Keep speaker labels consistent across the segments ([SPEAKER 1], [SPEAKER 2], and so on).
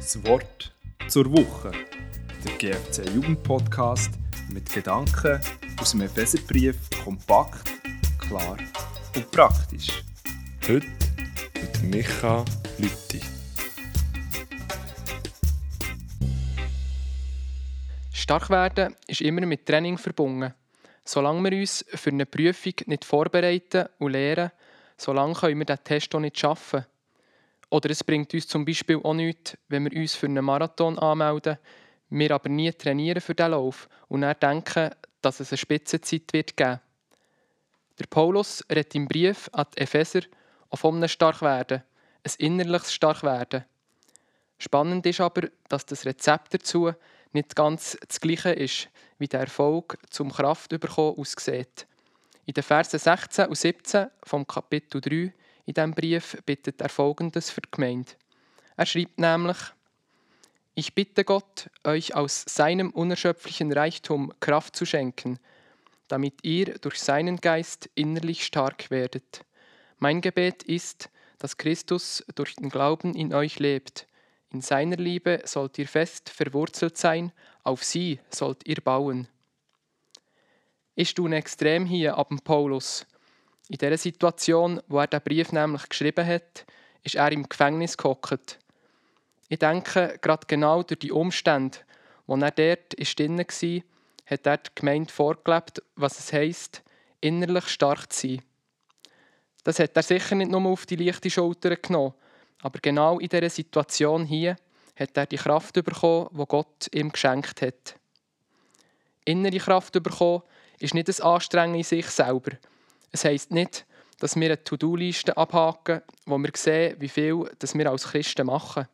[SPEAKER 1] Das Wort zur Woche. Der GFC Jugendpodcast mit Gedanken aus dem Epheserbrief kompakt, klar und praktisch.
[SPEAKER 2] Heute mit Micha Lütti.
[SPEAKER 3] Stark werden ist immer mit Training verbunden. Solange wir uns für eine Prüfung nicht vorbereiten und lernen, solange können wir diesen Test auch nicht schaffen. Oder es bringt uns zum Beispiel auch nichts, wenn wir uns für einen Marathon anmelden, wir aber nie trainieren für diesen Lauf und dann denken, dass es eine Spitzenzeit wird geben. Der Paulus redet im Brief an die Epheser auch von einem Starkwerden, ein innerliches Starkwerden. Spannend ist aber, dass das Rezept dazu nicht ganz das gleiche ist, wie der Erfolg zum Kraft aussieht. In den Versen 16 und 17 vom Kapitel 3 in diesem Brief bittet er Folgendes für die Gemeinde. Er schreibt nämlich, ich bitte Gott, euch aus seinem unerschöpflichen Reichtum Kraft zu schenken, damit ihr durch seinen Geist innerlich stark werdet. Mein Gebet ist, dass Christus durch den Glauben in euch lebt. In seiner Liebe sollt ihr fest verwurzelt sein, auf sie sollt ihr bauen. Ist du extrem hier ab Paulus, in der Situation, wo er den Brief nämlich geschrieben hat, ist er im Gefängnis gehockt. Ich denke, gerade genau durch die Umstände, wo er dort drin war, hat er die Gemeinde vorgelebt, was es heisst, innerlich stark zu sein. Das hat er sicher nicht nur auf die leichte Schulter genommen, aber genau in dieser Situation hier hat er die Kraft bekommen, die Gott ihm geschenkt hat. Innere Kraft bekommen ist nicht ein Anstrengen in sich selber, es heisst nicht, dass wir eine To-Do-Liste abhaken, wo wir sehen, wie viel wir als Christen machen.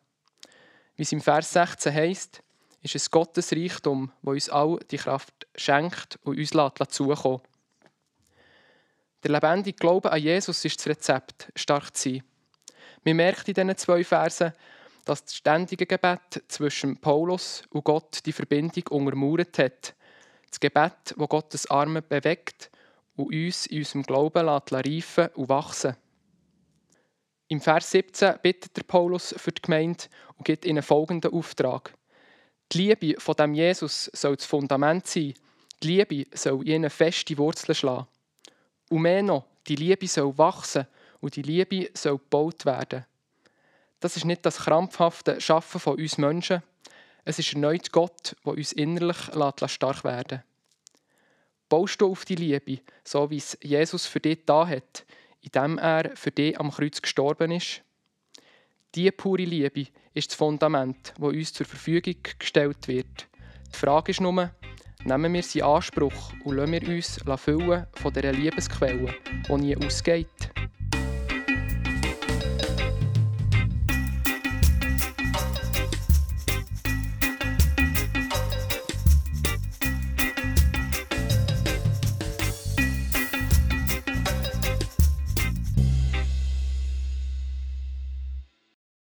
[SPEAKER 3] Wie es im Vers 16 heisst, ist es Gottes Reichtum, wo uns all die Kraft schenkt und uns zukommen Der lebendige Glaube an Jesus ist das Rezept, stark zu sein. Man merkt in diesen zwei Versen, dass das ständige Gebet zwischen Paulus und Gott die Verbindung untermauert hat. Das Gebet, wo Gottes Arme bewegt und uns in unserem Glauben reifen und wachsen Im Vers 17 bittet der Paulus für die Gemeinde und gibt ihnen folgenden Auftrag. Die Liebe von dem Jesus soll das Fundament sein. Die Liebe soll ihnen feste Wurzeln schlagen. Und mehr noch, die Liebe soll wachsen und die Liebe soll gebaut werden. Das ist nicht das krampfhafte Schaffen von uns Menschen. Es ist erneut Gott, der uns innerlich stark werden lässt. Baust du auf die Liebe, so wie es Jesus für dich da hat, indem er für dich am Kreuz gestorben ist? Diese pure Liebe ist das Fundament, das uns zur Verfügung gestellt wird. Die Frage ist nur, nehmen wir sie Anspruch und lassen wir uns füllen von dieser Liebesquelle, die nie ausgeht?